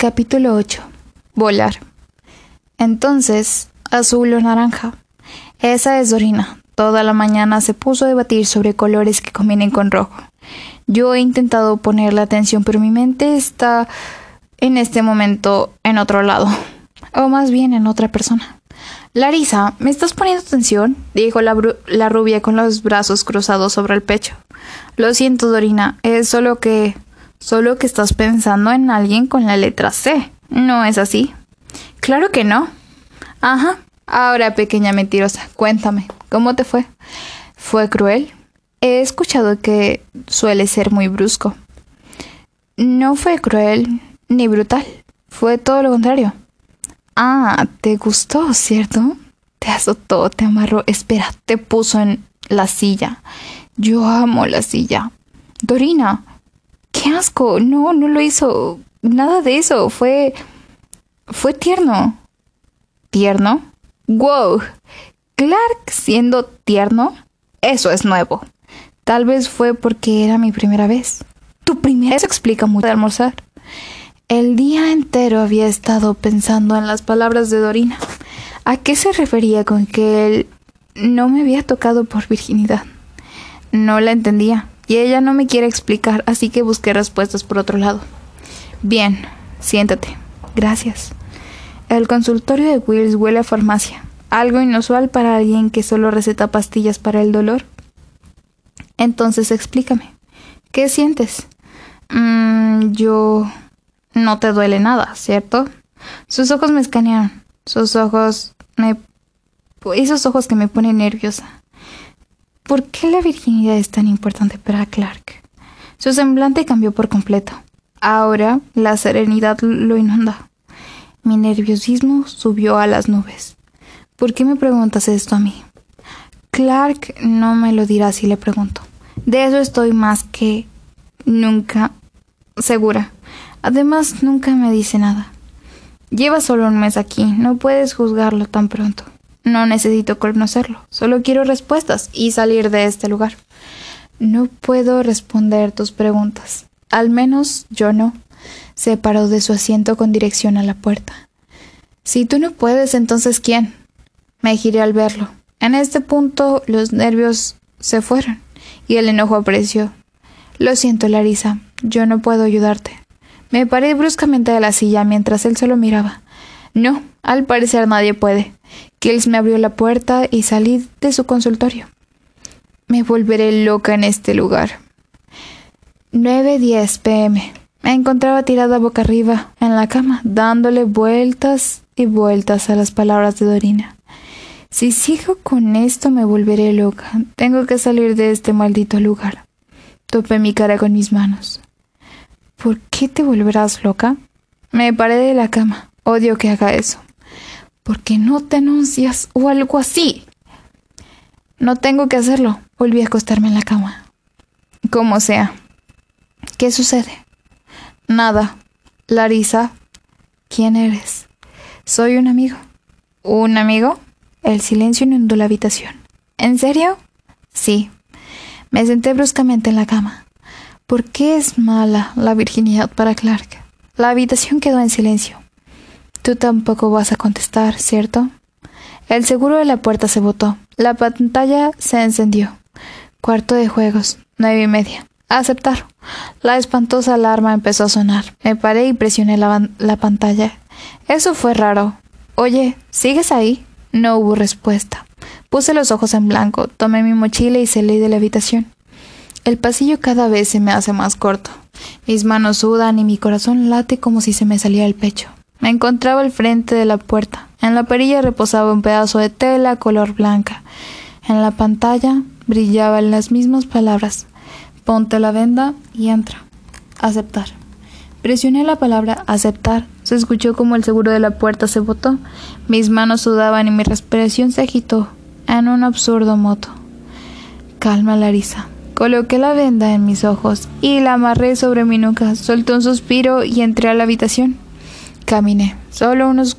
Capítulo 8. Volar. Entonces, azul o naranja. Esa es Dorina. Toda la mañana se puso a debatir sobre colores que combinen con rojo. Yo he intentado ponerle atención, pero mi mente está en este momento en otro lado. O más bien en otra persona. Larisa, ¿me estás poniendo atención? dijo la, la rubia con los brazos cruzados sobre el pecho. Lo siento, Dorina, es solo que... solo que estás pensando en alguien con la letra C. ¿No es así? Claro que no. Ajá. Ahora, pequeña mentirosa, cuéntame, ¿cómo te fue? ¿Fue cruel? He escuchado que suele ser muy brusco. No fue cruel ni brutal. Fue todo lo contrario. Ah, te gustó, ¿cierto? Te azotó, te amarró. Espera, te puso en la silla. Yo amo la silla. Dorina, qué asco. No, no lo hizo. Nada de eso. Fue. fue tierno. ¿Tierno? ¡Wow! Clark siendo tierno. Eso es nuevo. Tal vez fue porque era mi primera vez. Tu primera. Eso explica mucho de almorzar. El día entero había estado pensando en las palabras de Dorina. ¿A qué se refería con que él no me había tocado por virginidad? No la entendía, y ella no me quiere explicar, así que busqué respuestas por otro lado. Bien, siéntate. Gracias. El consultorio de Wills huele a farmacia, algo inusual para alguien que solo receta pastillas para el dolor. Entonces explícame. ¿Qué sientes? Mm, yo... No te duele nada, ¿cierto? Sus ojos me escanearon. Sus ojos me... Esos ojos que me ponen nerviosa. ¿Por qué la virginidad es tan importante para Clark? Su semblante cambió por completo. Ahora la serenidad lo inunda. Mi nerviosismo subió a las nubes. ¿Por qué me preguntas esto a mí? Clark no me lo dirá si le pregunto. De eso estoy más que nunca segura. Además, nunca me dice nada. Lleva solo un mes aquí, no puedes juzgarlo tan pronto. No necesito conocerlo, solo quiero respuestas y salir de este lugar. No puedo responder tus preguntas. Al menos yo no. Se paró de su asiento con dirección a la puerta. Si tú no puedes, entonces ¿quién? Me giré al verlo. En este punto los nervios se fueron y el enojo apareció. Lo siento, Larisa, yo no puedo ayudarte. Me paré bruscamente de la silla mientras él solo miraba. No, al parecer nadie puede. Kills me abrió la puerta y salí de su consultorio. Me volveré loca en este lugar. 9.10 pm. Me encontraba tirada boca arriba en la cama, dándole vueltas y vueltas a las palabras de Dorina. Si sigo con esto me volveré loca. Tengo que salir de este maldito lugar. Topé mi cara con mis manos. ¿Por qué te volverás loca? Me paré de la cama. Odio que haga eso. ¿Por qué no te anuncias o algo así? No tengo que hacerlo. Volví a acostarme en la cama. Como sea. ¿Qué sucede? Nada. Larisa, ¿quién eres? Soy un amigo. ¿Un amigo? El silencio inundó la habitación. ¿En serio? Sí. Me senté bruscamente en la cama. ¿Por qué es mala la virginidad para Clark? La habitación quedó en silencio. Tú tampoco vas a contestar, ¿cierto? El seguro de la puerta se botó. La pantalla se encendió. Cuarto de juegos, nueve y media. Aceptar. La espantosa alarma empezó a sonar. Me paré y presioné la, la pantalla. Eso fue raro. Oye, ¿sigues ahí? No hubo respuesta. Puse los ojos en blanco, tomé mi mochila y salí de la habitación. El pasillo cada vez se me hace más corto. Mis manos sudan y mi corazón late como si se me saliera el pecho. Me encontraba al frente de la puerta. En la perilla reposaba un pedazo de tela color blanca. En la pantalla brillaban las mismas palabras. Ponte la venda y entra. Aceptar. Presioné la palabra aceptar. Se escuchó como el seguro de la puerta se botó. Mis manos sudaban y mi respiración se agitó en un absurdo moto. Calma, Larisa. Coloqué la venda en mis ojos y la amarré sobre mi nuca. Solté un suspiro y entré a la habitación. Caminé, solo unos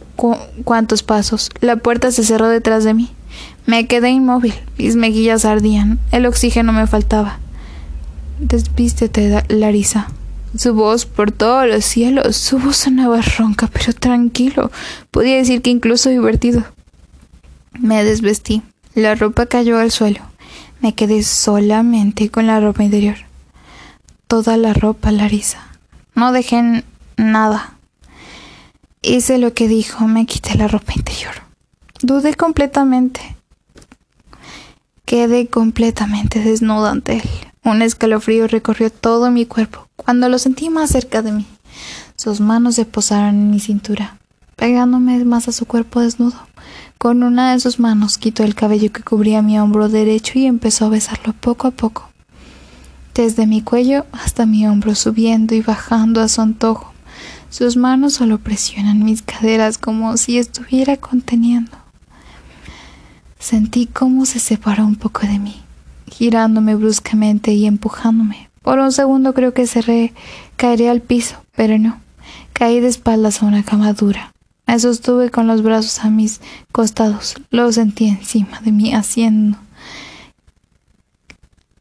cuantos pasos. La puerta se cerró detrás de mí. Me quedé inmóvil. Mis mejillas ardían. El oxígeno me faltaba. Desvístete, Larisa. Su voz por todos los cielos, su voz sonaba ronca, pero tranquilo, podía decir que incluso divertido. Me desvestí, la ropa cayó al suelo, me quedé solamente con la ropa interior. Toda la ropa, Larisa. No dejé nada. Hice lo que dijo, me quité la ropa interior. Dudé completamente. Quedé completamente desnuda ante él. Un escalofrío recorrió todo mi cuerpo cuando lo sentí más cerca de mí. Sus manos se posaron en mi cintura, pegándome más a su cuerpo desnudo. Con una de sus manos quitó el cabello que cubría mi hombro derecho y empezó a besarlo poco a poco, desde mi cuello hasta mi hombro, subiendo y bajando a su antojo. Sus manos solo presionan mis caderas como si estuviera conteniendo. Sentí cómo se separó un poco de mí, girándome bruscamente y empujándome. Por un segundo creo que cerré, caeré al piso, pero no. Caí de espaldas a una cama dura. Me sostuve con los brazos a mis costados. Lo sentí encima de mí, haciendo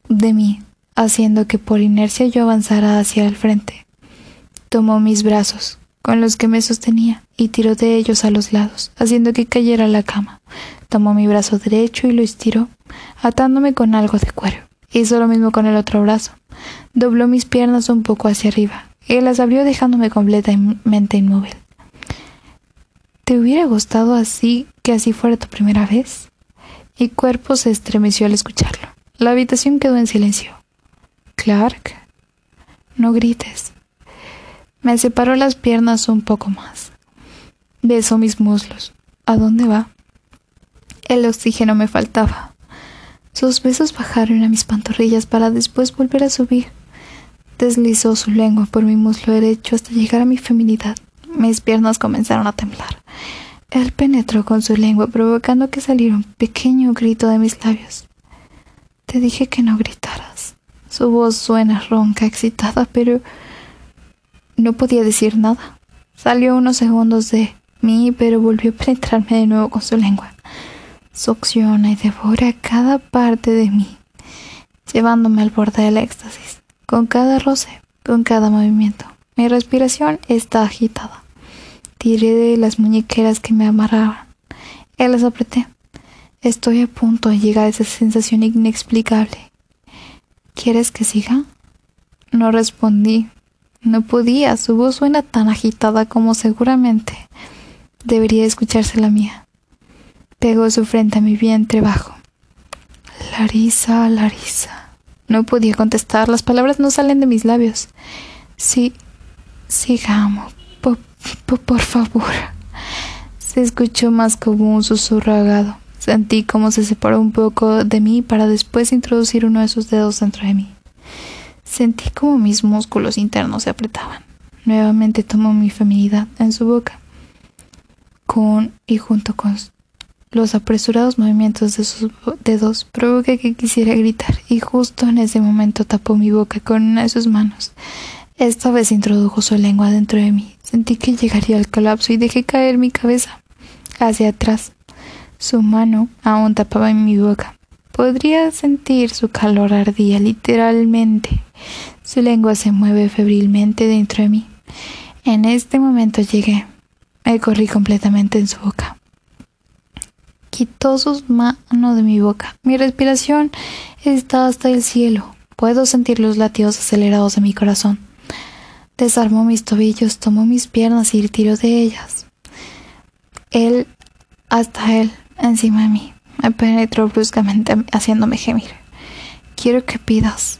de mí, haciendo que por inercia yo avanzara hacia el frente. Tomó mis brazos, con los que me sostenía, y tiró de ellos a los lados, haciendo que cayera la cama. Tomó mi brazo derecho y lo estiró, atándome con algo de cuero. Hizo lo mismo con el otro brazo. Dobló mis piernas un poco hacia arriba y las abrió dejándome completamente inmóvil. ¿Te hubiera gustado así que así fuera tu primera vez? Mi cuerpo se estremeció al escucharlo. La habitación quedó en silencio. Clark, no grites. Me separó las piernas un poco más. Besó mis muslos. ¿A dónde va? El oxígeno me faltaba. Sus besos bajaron a mis pantorrillas para después volver a subir. Deslizó su lengua por mi muslo derecho hasta llegar a mi feminidad. Mis piernas comenzaron a temblar. Él penetró con su lengua, provocando que saliera un pequeño grito de mis labios. Te dije que no gritaras. Su voz suena ronca, excitada, pero no podía decir nada. Salió unos segundos de mí, pero volvió a penetrarme de nuevo con su lengua succiona y devora cada parte de mí, llevándome al borde del éxtasis, con cada roce, con cada movimiento. Mi respiración está agitada. Tiré de las muñequeras que me amarraban. Él las apreté. Estoy a punto de llegar a esa sensación inexplicable. ¿Quieres que siga? No respondí. No podía. Su voz suena tan agitada como seguramente debería escucharse la mía. Pegó su frente a mi vientre bajo. Larisa, Larisa. No podía contestar, las palabras no salen de mis labios. Sí, sigamos, por, por favor. Se escuchó más como un susurro ahogado. Sentí como se separó un poco de mí para después introducir uno de sus dedos dentro de mí. Sentí como mis músculos internos se apretaban. Nuevamente tomó mi feminidad en su boca. Con y junto con los apresurados movimientos de sus dedos provoqué que quisiera gritar y justo en ese momento tapó mi boca con una de sus manos. Esta vez introdujo su lengua dentro de mí. Sentí que llegaría al colapso y dejé caer mi cabeza hacia atrás. Su mano aún tapaba mi boca. Podría sentir su calor ardía literalmente. Su lengua se mueve febrilmente dentro de mí. En este momento llegué. Me corrí completamente en su boca quitó sus manos de mi boca. Mi respiración está hasta el cielo. Puedo sentir los latidos acelerados de mi corazón. Desarmó mis tobillos, tomó mis piernas y tiró de ellas. Él, hasta él, encima de mí, me penetró bruscamente haciéndome gemir. Quiero que pidas,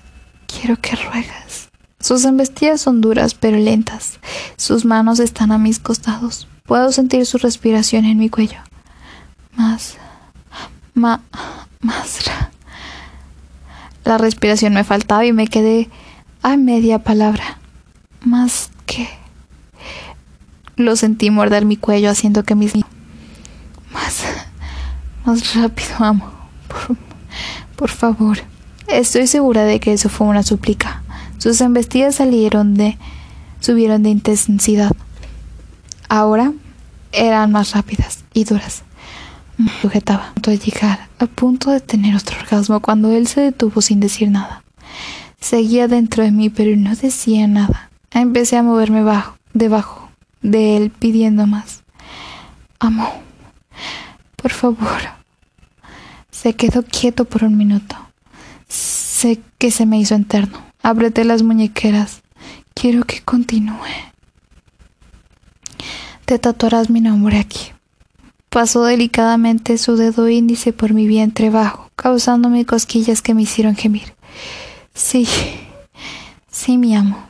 quiero que ruegas. Sus embestidas son duras pero lentas. Sus manos están a mis costados. Puedo sentir su respiración en mi cuello más, más, más. La respiración me faltaba y me quedé a media palabra. Más que. Lo sentí morder mi cuello haciendo que mis... Más, más rápido, amo. Por, por favor. Estoy segura de que eso fue una súplica. Sus embestidas salieron de... subieron de intensidad. Ahora eran más rápidas y duras me sujetaba, a punto llegar, a punto de tener otro orgasmo cuando él se detuvo sin decir nada. Seguía dentro de mí, pero no decía nada. Empecé a moverme bajo, debajo de él pidiendo más. Amo, por favor. Se quedó quieto por un minuto. Sé que se me hizo eterno. Apreté las muñequeras. Quiero que continúe. Te tatuarás mi nombre aquí. Pasó delicadamente su dedo índice por mi vientre bajo, causándome cosquillas que me hicieron gemir. Sí, sí, mi amo.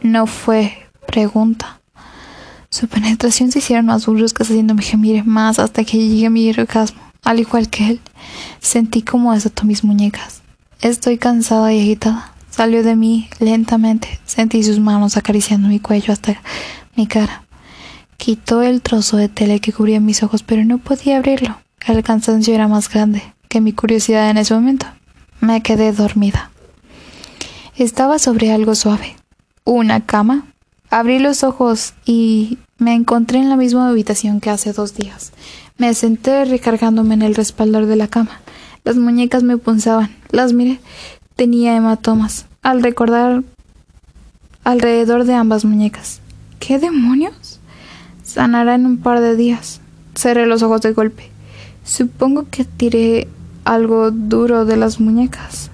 No fue pregunta. Su penetración se hicieron más bruscas haciéndome gemir más hasta que llegué a mi orgasmo. Al igual que él, sentí como desató mis muñecas. Estoy cansada y agitada. Salió de mí lentamente. Sentí sus manos acariciando mi cuello hasta mi cara. Quitó el trozo de tela que cubría mis ojos, pero no podía abrirlo. El cansancio era más grande que mi curiosidad en ese momento. Me quedé dormida. Estaba sobre algo suave. Una cama. Abrí los ojos y me encontré en la misma habitación que hace dos días. Me senté recargándome en el respaldar de la cama. Las muñecas me punzaban. Las miré. Tenía hematomas. Al recordar alrededor de ambas muñecas. ¿Qué demonios? Sanará en un par de días. Cerré los ojos de golpe. Supongo que tiré algo duro de las muñecas.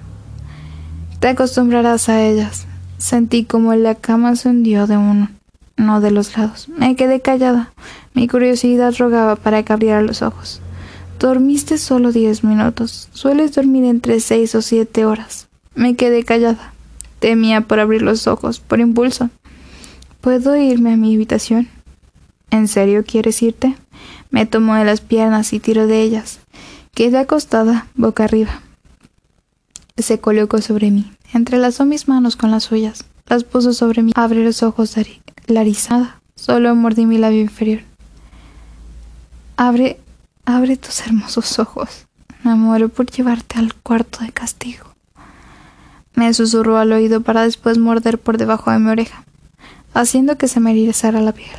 Te acostumbrarás a ellas. Sentí como la cama se hundió de uno, no de los lados. Me quedé callada. Mi curiosidad rogaba para que abriera los ojos. Dormiste solo diez minutos. Sueles dormir entre seis o siete horas. Me quedé callada. Temía por abrir los ojos, por impulso. ¿Puedo irme a mi habitación? ¿En serio quieres irte? Me tomó de las piernas y tiró de ellas. Quedé acostada, boca arriba. Se colocó sobre mí, entrelazó mis manos con las suyas, las puso sobre mí. Abre los ojos, larizada. Solo mordí mi labio inferior. Abre, abre tus hermosos ojos. Me muero por llevarte al cuarto de castigo. Me susurró al oído para después morder por debajo de mi oreja, haciendo que se me erizara la piel.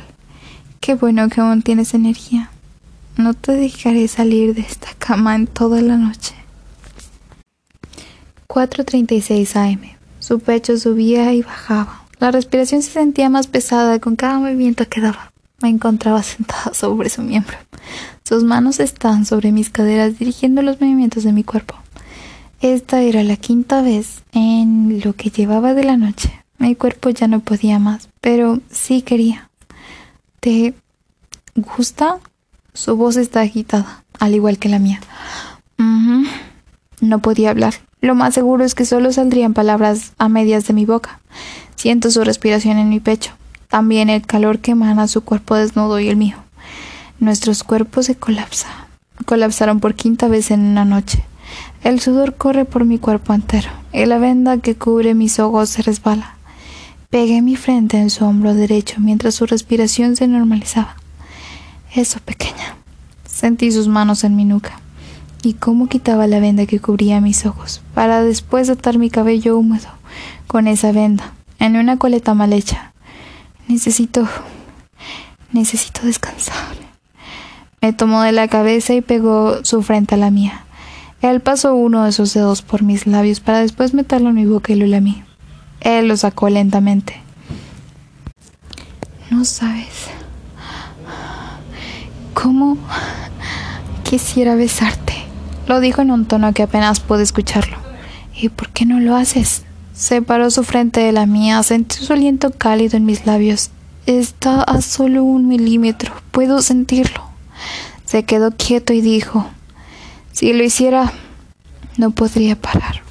Qué bueno que aún tienes energía. No te dejaré salir de esta cama en toda la noche. 4.36 am. Su pecho subía y bajaba. La respiración se sentía más pesada con cada movimiento que daba. Me encontraba sentada sobre su miembro. Sus manos estaban sobre mis caderas dirigiendo los movimientos de mi cuerpo. Esta era la quinta vez en lo que llevaba de la noche. Mi cuerpo ya no podía más, pero sí quería. ¿Te gusta? Su voz está agitada, al igual que la mía. No podía hablar. Lo más seguro es que solo saldrían palabras a medias de mi boca. Siento su respiración en mi pecho, también el calor que emana su cuerpo desnudo y el mío. Nuestros cuerpos se colapsan. Colapsaron por quinta vez en una noche. El sudor corre por mi cuerpo entero y la venda que cubre mis ojos se resbala. Pegué mi frente en su hombro derecho mientras su respiración se normalizaba. Eso, pequeña. Sentí sus manos en mi nuca y cómo quitaba la venda que cubría mis ojos, para después atar mi cabello húmedo con esa venda, en una coleta mal hecha. Necesito. necesito descansar. Me tomó de la cabeza y pegó su frente a la mía. Él pasó uno de sus dedos por mis labios para después meterlo en mi boca y lo lamí. Él lo sacó lentamente. No sabes cómo quisiera besarte. Lo dijo en un tono que apenas pude escucharlo. ¿Y por qué no lo haces? Separó su frente de la mía, sentí su aliento cálido en mis labios. Está a solo un milímetro, puedo sentirlo. Se quedó quieto y dijo, si lo hiciera, no podría parar.